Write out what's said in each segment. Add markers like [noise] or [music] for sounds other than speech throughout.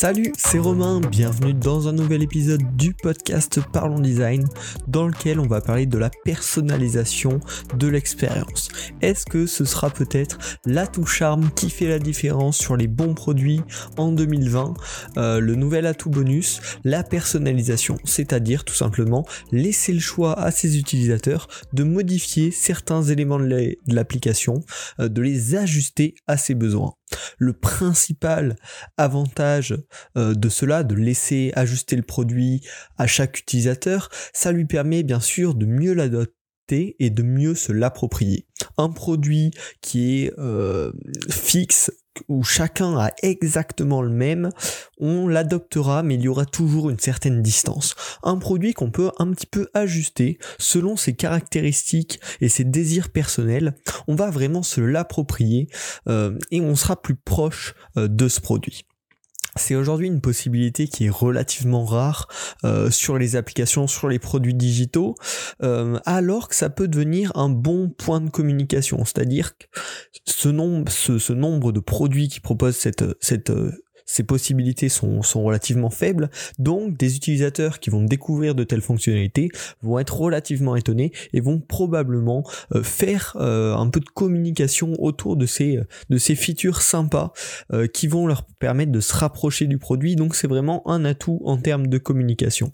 Salut, c'est Romain, bienvenue dans un nouvel épisode du podcast Parlons Design dans lequel on va parler de la personnalisation de l'expérience. Est-ce que ce sera peut-être l'atout charme qui fait la différence sur les bons produits en 2020 Euh, Le nouvel atout bonus, la personnalisation, c'est-à-dire tout simplement laisser le choix à ses utilisateurs de modifier certains éléments de la- de l'application, euh, de les ajuster à ses besoins. Le principal avantage euh, de cela, de laisser ajuster le produit à chaque utilisateur, ça lui permet bien sûr de mieux l'adopter et de mieux se l'approprier. Un produit qui est euh, fixe, où chacun a exactement le même, on l'adoptera, mais il y aura toujours une certaine distance. Un produit qu'on peut un petit peu ajuster selon ses caractéristiques et ses désirs personnels, on va vraiment se l'approprier euh, et on sera plus proche euh, de ce produit. C'est aujourd'hui une possibilité qui est relativement rare euh, sur les applications, sur les produits digitaux, euh, alors que ça peut devenir un bon point de communication. C'est-à-dire que ce nombre, ce, nombre de produits qui proposent cette, cette, euh, ces possibilités sont, sont relativement faibles, donc des utilisateurs qui vont découvrir de telles fonctionnalités vont être relativement étonnés et vont probablement euh, faire euh, un peu de communication autour de ces, de ces features sympas euh, qui vont leur permettre de se rapprocher du produit. Donc c'est vraiment un atout en termes de communication.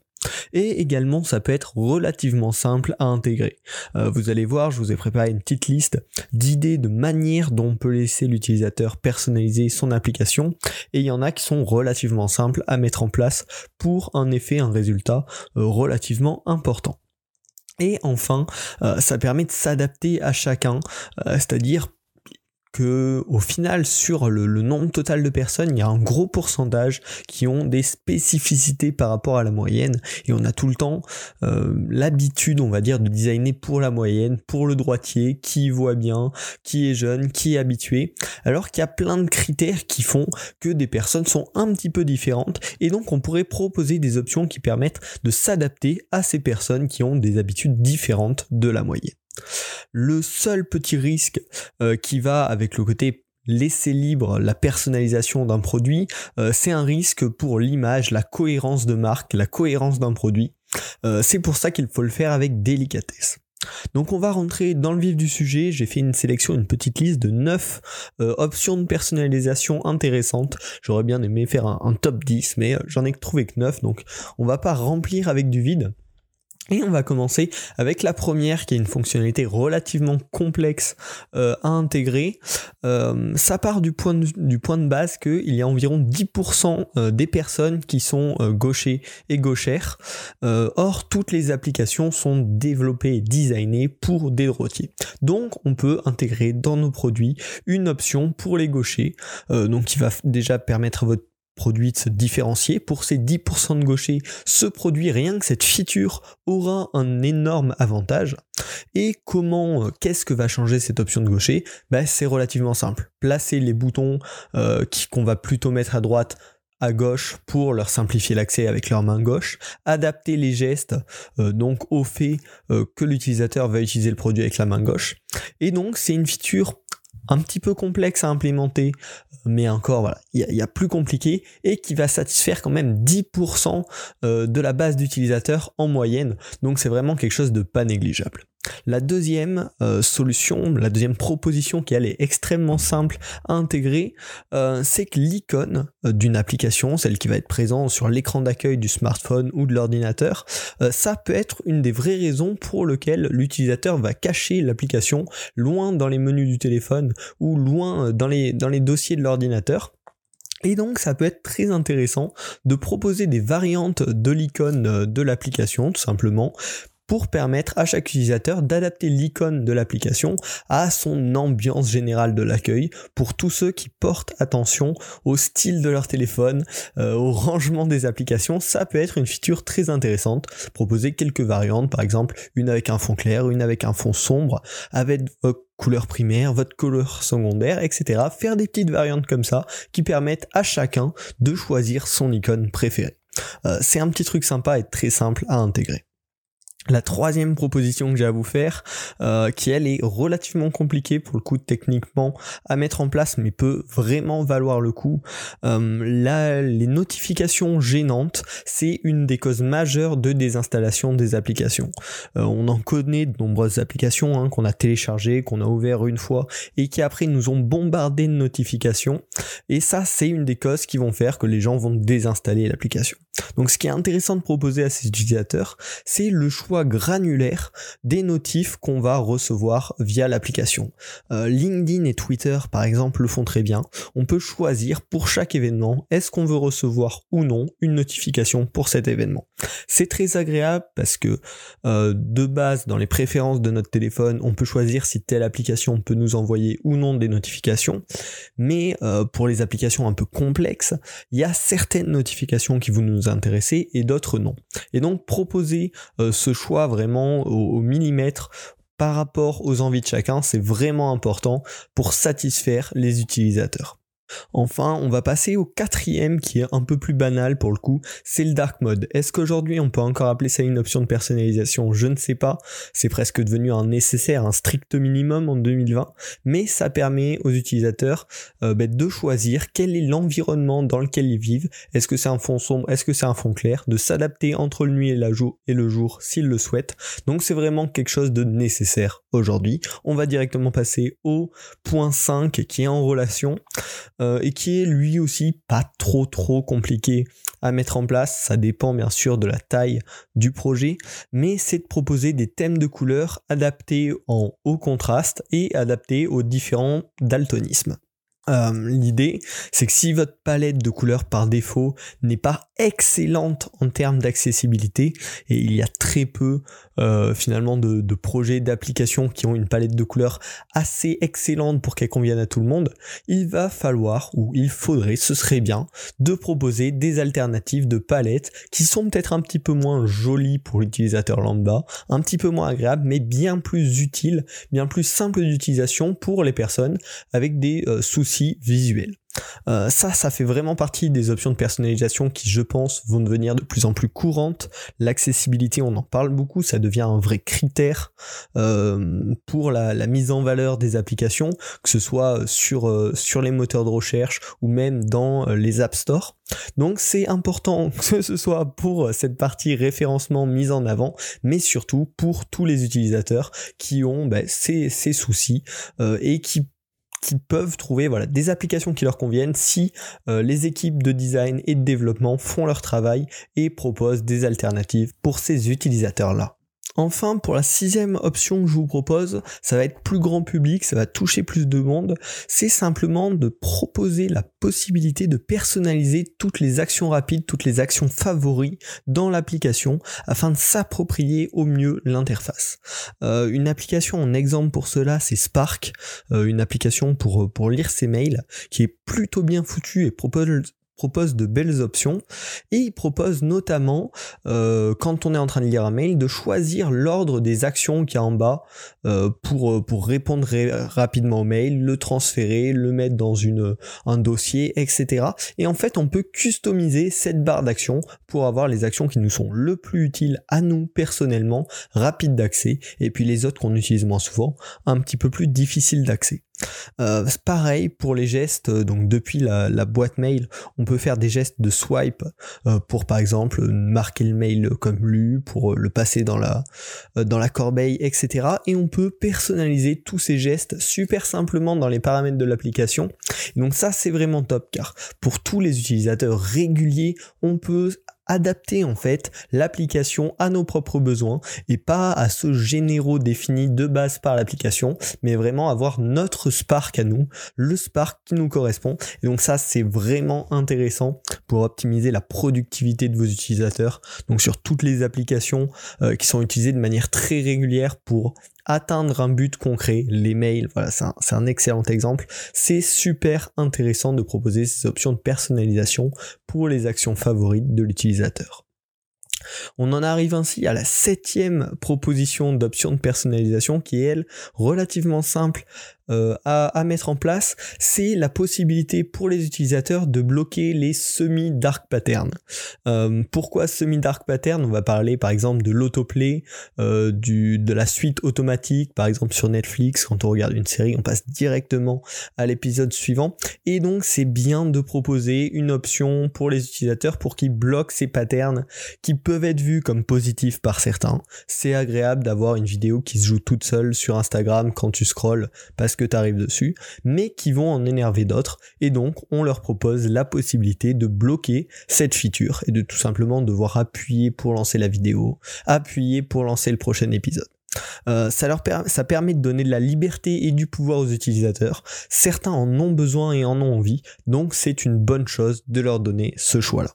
Et également, ça peut être relativement simple à intégrer. Euh, vous allez voir, je vous ai préparé une petite liste d'idées, de manières dont on peut laisser l'utilisateur personnaliser son application. Et il y en a qui sont relativement simples à mettre en place pour un effet, un résultat euh, relativement important. Et enfin, euh, ça permet de s'adapter à chacun, c'est-à-dire que au final sur le, nombre total de personnes, il y a un gros pourcentage qui ont des spécificités par rapport à la moyenne. Et on a tout le temps euh, l'habitude, on va dire, de designer pour la moyenne, pour le droitier, qui voit bien, qui est jeune, qui est habitué, alors qu'il y a plein de critères qui font que des personnes sont un petit peu différentes. Et donc on pourrait proposer des options qui permettent de s'adapter à ces personnes qui ont des habitudes différentes de la moyenne. Le seul petit risque euh, qui va avec le côté laisser libre la personnalisation d'un produit, euh, c'est un risque pour l'image, la cohérence de marque, la cohérence d'un produit. Euh, c'est pour ça qu'il faut le faire avec délicatesse. Donc on va rentrer dans le vif du sujet, j'ai fait une sélection, une petite liste de 9 euh, options de personnalisation intéressantes. J'aurais bien aimé faire un, un top 10, mais j'en ai trouvé que 9, donc on va pas remplir avec du vide. Et on va commencer avec la première qui est une fonctionnalité relativement complexe euh, à intégrer. Euh, ça part du point de, du point de base qu'il y a environ 10% euh, des personnes qui sont euh, gauchers et gauchères. Euh, or, toutes les applications sont développées et designées pour des droitiers. Donc, on peut intégrer dans nos produits une option pour les gauchers, euh, donc qui va déjà permettre à votre produit de se différencier. Pour ces 10% de gauchers, ce produit, rien que cette feature, aura un énorme avantage. Et comment, euh, qu'est-ce que va changer cette option de gaucher? Ben, C'est relativement simple. Placer les boutons euh, qu'on va plutôt mettre à droite à gauche pour leur simplifier l'accès avec leur main gauche, adapter les gestes euh, donc au fait que l'utilisateur va utiliser le produit avec la main gauche. Et donc c'est une feature un petit peu complexe à implémenter, mais encore voilà, il y, a- plus compliqué et qui va satisfaire quand même 10% euh, de la base d'utilisateurs en moyenne. Donc c'est vraiment quelque chose de pas négligeable. La deuxième euh, solution, la deuxième proposition qui est extrêmement simple à intégrer, euh, c'est que l'icône euh, d'une application, celle qui va être présente sur l'écran d'accueil du smartphone ou de l'ordinateur, ça peut être une des vraies raisons pour lesquelles l'utilisateur va cacher l'application loin dans les menus du téléphone ou loin dans les, dans les dossiers de l'ordinateur. Et donc ça peut être très intéressant de proposer des variantes de l'icône de l'application tout simplement pour permettre à chaque utilisateur d'adapter l'icône de l'application à son ambiance générale de l'accueil pour tous ceux qui portent attention au style de leur téléphone, euh, au rangement des applications. Ça peut être une feature très intéressante. Proposer quelques variantes, par exemple une avec un fond clair, une avec un fond sombre, avec votre couleur primaire, votre couleur secondaire, etc. Faire des petites variantes comme ça qui permettent à chacun de choisir son icône préférée. Euh, c'est un petit truc sympa et très simple à intégrer. La troisième proposition que j'ai à vous faire, euh, qui elle est relativement compliquée pour le coup techniquement à mettre en place, mais peut vraiment valoir le coup. Euh, là, les notifications gênantes, c'est une des causes majeures de désinstallation des applications. Euh, on en connaît de nombreuses applications hein, qu'on a téléchargées, qu'on a ouvert une fois et qui après nous ont bombardé de notifications. Et ça, c'est une des causes qui vont faire que les gens vont désinstaller l'application. Donc, ce qui est intéressant de proposer à ces utilisateurs, c'est le choix granulaire des notifs qu'on va recevoir via l'application. Euh, LinkedIn et Twitter par exemple le font très bien. On peut choisir pour chaque événement est-ce qu'on veut recevoir ou non une notification pour cet événement. C'est très agréable parce que euh, de base dans les préférences de notre téléphone on peut choisir si telle application peut nous envoyer ou non des notifications. Mais euh, pour les applications un peu complexes, il y a certaines notifications qui vont nous intéresser et d'autres non. Et donc proposer ce choix vraiment au, au millimètre par rapport aux envies de chacun, c'est vraiment important pour satisfaire les utilisateurs. Enfin, on va passer au quatrième qui est un peu plus banal pour le coup, c'est le dark mode. Est-ce qu'aujourd'hui on peut encore appeler ça une option de personnalisation? Je ne sais pas, c'est presque devenu un nécessaire, un strict minimum en 2020, mais ça permet aux utilisateurs euh, ben, de choisir quel est l'environnement dans lequel ils vivent, est-ce que c'est un fond sombre, est-ce que c'est un fond clair, de s'adapter entre le nuit et, la jour, et le jour s'ils le souhaitent. Donc c'est vraiment quelque chose de nécessaire aujourd'hui. On va directement passer au point 5 qui est en relation. Euh, et qui est lui aussi pas trop trop compliqué à mettre en place. Ça dépend bien sûr de la taille du projet, mais c'est de proposer des thèmes de couleurs adaptés en haut contraste et adaptés aux différents daltonismes. Euh, l'idée, c'est que si votre palette de couleurs par défaut n'est pas excellente en termes d'accessibilité, et il y a très peu euh, finalement de, projets d'applications qui ont une palette de couleurs assez excellente pour qu'elle convienne à tout le monde, il va falloir, ou il faudrait, ce serait bien, de proposer des alternatives de palettes qui sont peut-être un petit peu moins jolies pour l'utilisateur lambda, un petit peu moins agréables, mais bien plus utiles, bien plus simples d'utilisation pour les personnes avec des euh, soucis visuel. Euh, ça, ça fait vraiment partie des options de personnalisation qui, je pense, vont devenir de plus en plus courantes. L'accessibilité, on en parle beaucoup, ça devient un vrai critère euh, pour la, mise en valeur des applications, que ce soit sur, euh, sur les moteurs de recherche ou même dans les App Store. Donc c'est important [laughs] que ce soit pour cette partie référencement mise en avant, mais surtout pour tous les utilisateurs qui ont ben, ces, ces, soucis et qui qui peuvent trouver voilà, des applications qui leur conviennent si euh, les équipes de design et de développement font leur travail et proposent des alternatives pour ces utilisateurs-là. Enfin, pour la sixième option que je vous propose, ça va être plus grand public, ça va toucher plus de monde, c'est simplement de proposer la possibilité de personnaliser toutes les actions rapides, toutes les actions favoris dans l'application afin de s'approprier au mieux l'interface. Euh, une application en exemple pour cela, c'est Spark, euh, une application pour, pour lire ses mails qui est plutôt bien foutue et propose propose de belles options et il propose notamment euh, quand on est en train de lire un mail de choisir l'ordre des actions qu'il y a en bas euh, pour, euh, pour répondre rapidement au mail, le transférer, le mettre dans une, un dossier, etc. Et en fait on peut customiser cette barre d'actions pour avoir les actions qui nous sont le plus utiles à nous personnellement, rapides d'accès et puis les autres qu'on utilise moins souvent, un petit peu plus difficiles d'accès. Euh, pareil pour les gestes, euh, donc depuis la, boîte mail, on peut faire des gestes de swipe euh, pour par exemple marquer le mail comme lu, pour le passer dans la, dans la corbeille, etc. Et on peut personnaliser tous ces gestes super simplement dans les paramètres de l'application. Donc ça c'est vraiment top car pour tous les utilisateurs réguliers, on peut adapter en fait l'application à nos propres besoins et pas à ce généraux défini de base par l'application, mais vraiment avoir notre Spark à nous, le Spark qui nous correspond. Et donc ça c'est vraiment intéressant pour optimiser la productivité de vos utilisateurs. Donc sur toutes les applications euh, qui sont utilisées de manière très régulière pour atteindre un but concret, les mails, voilà, c'est un, excellent exemple. C'est super intéressant de proposer ces options de personnalisation pour les actions favorites de l'utilisateur. On en arrive ainsi à la septième proposition d'option de personnalisation qui est elle relativement simple euh, à, mettre en place, c'est la possibilité pour les utilisateurs de bloquer les semi-dark patterns. Euh, pourquoi semi-dark pattern On va parler par exemple de l'autoplay, euh, de la suite automatique, par exemple sur Netflix, quand on regarde une série, on passe directement à l'épisode suivant. Et donc c'est bien de proposer une option pour les utilisateurs pour qu'ils bloquent ces patterns qui peuvent être vus comme positifs par certains. C'est agréable d'avoir une vidéo qui se joue toute seule sur Instagram quand tu scrolles parce que tu arrives dessus, mais qui vont en énerver d'autres, et donc on leur propose la possibilité de bloquer cette feature et de tout simplement devoir appuyer pour lancer la vidéo, appuyer pour lancer le prochain épisode. Euh, ça, leur ça permet de donner de la liberté et du pouvoir aux utilisateurs. Certains en ont besoin et en ont envie, donc c'est une bonne chose de leur donner ce choix-là.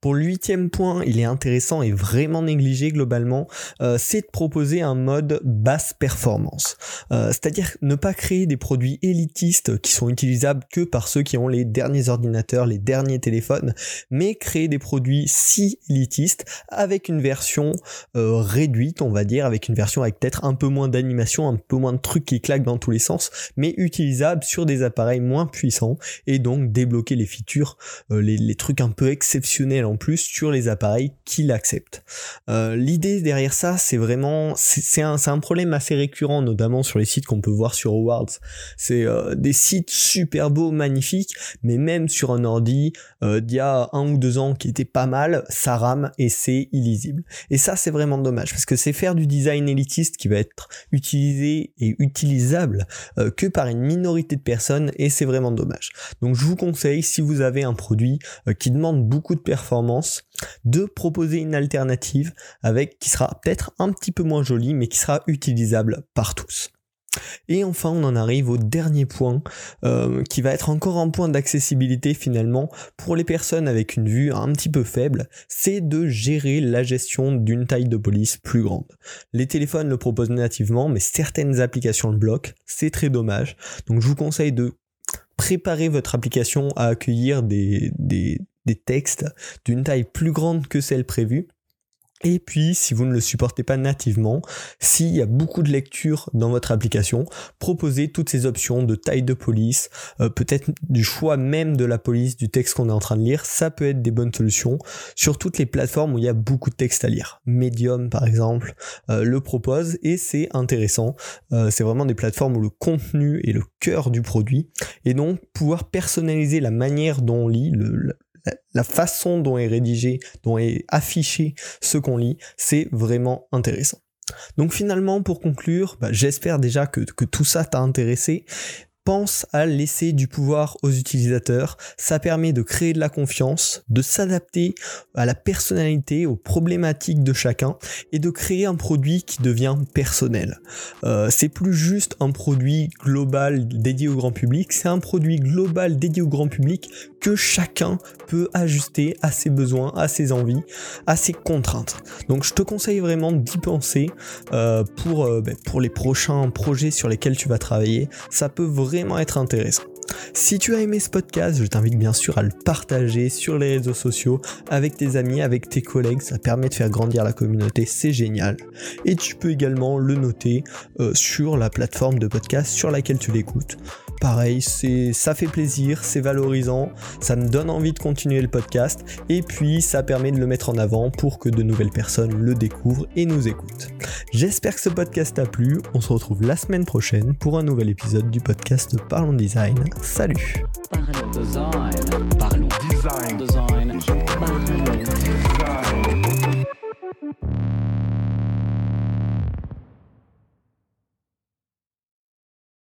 Pour le huitième point, il est intéressant et vraiment négligé globalement, euh, c'est de proposer un mode basse performance. Euh, c'est-à-dire ne pas créer des produits élitistes qui sont utilisables que par ceux qui ont les derniers ordinateurs, les derniers téléphones, mais créer des produits si élitistes avec une version euh, réduite, on va dire, avec une version avec peut-être un peu moins d'animation, un peu moins de trucs qui claquent dans tous les sens, mais utilisable sur des appareils moins puissants et donc débloquer les features, les, les trucs un peu exceptionnels en plus sur les appareils qui l'acceptent. Euh, l'idée derrière ça, c'est vraiment, c'est un, un, problème assez récurrent, notamment sur les sites qu'on peut voir sur Awards. C'est euh, des sites super beaux, magnifiques, mais même sur un ordi euh, d'il y a un ou deux ans qui était pas mal, ça rame et c'est illisible. Et ça, c'est vraiment dommage parce que c'est faire du design élitiste qui va être utilisé et utilisable que par une minorité de personnes et c'est vraiment dommage. Donc je vous conseille, si vous avez un produit qui demande beaucoup de performance, de proposer une alternative avec qui sera peut-être un petit peu moins jolie, mais qui sera utilisable par tous. Et enfin, on en arrive au dernier point, euh, qui va être encore un point d'accessibilité finalement pour les personnes avec une vue un petit peu faible, c'est de gérer la gestion d'une taille de police plus grande. Les téléphones le proposent nativement, mais certaines applications le bloquent, c'est très dommage. Donc je vous conseille de préparer votre application à accueillir des, des, des textes d'une taille plus grande que celle prévue et puis, si vous ne le supportez pas nativement, s'il y a beaucoup de lectures dans votre application, proposez toutes ces options de taille de police, euh, peut-être du choix même de la police du texte qu'on est en train de lire, ça peut être des bonnes solutions sur toutes les plateformes où il y a beaucoup de texte à lire. Medium, par exemple, euh, le propose et c'est intéressant. Euh, c'est vraiment des plateformes où le contenu est le cœur du produit et donc pouvoir personnaliser la manière dont on lit, le, la façon dont est rédigé, dont est affiché ce qu'on lit, c'est vraiment intéressant. Donc finalement, pour conclure, bah, j'espère déjà que, tout ça t'a intéressé pense à laisser du pouvoir aux utilisateurs. Ça permet de créer de la confiance, de s'adapter à la personnalité, aux problématiques de chacun et de créer un produit qui devient personnel. Euh, c'est plus juste un produit global dédié au grand public, c'est un produit global dédié au grand public que chacun peut ajuster à ses besoins, à ses envies, à ses contraintes. Donc je te conseille vraiment d'y penser euh, pour, euh, ben, pour les prochains projets sur lesquels tu vas travailler. Ça peut vraiment être intéressant. Si tu as aimé ce podcast, je t'invite bien sûr à le partager sur les réseaux sociaux avec tes amis, avec tes collègues, ça permet de faire grandir la communauté, c'est génial. Et tu peux également le noter euh, sur la plateforme de podcast sur laquelle tu l'écoutes pareil, c'est, ça fait plaisir, c'est valorisant, ça me donne envie de continuer le podcast, et puis ça permet de le mettre en avant pour que de nouvelles personnes le découvrent et nous écoutent. J'espère que ce podcast t'a plu, on se retrouve la semaine prochaine pour un nouvel épisode du podcast Parlons Design. Salut Parlons Design. Parlons Design. design. design.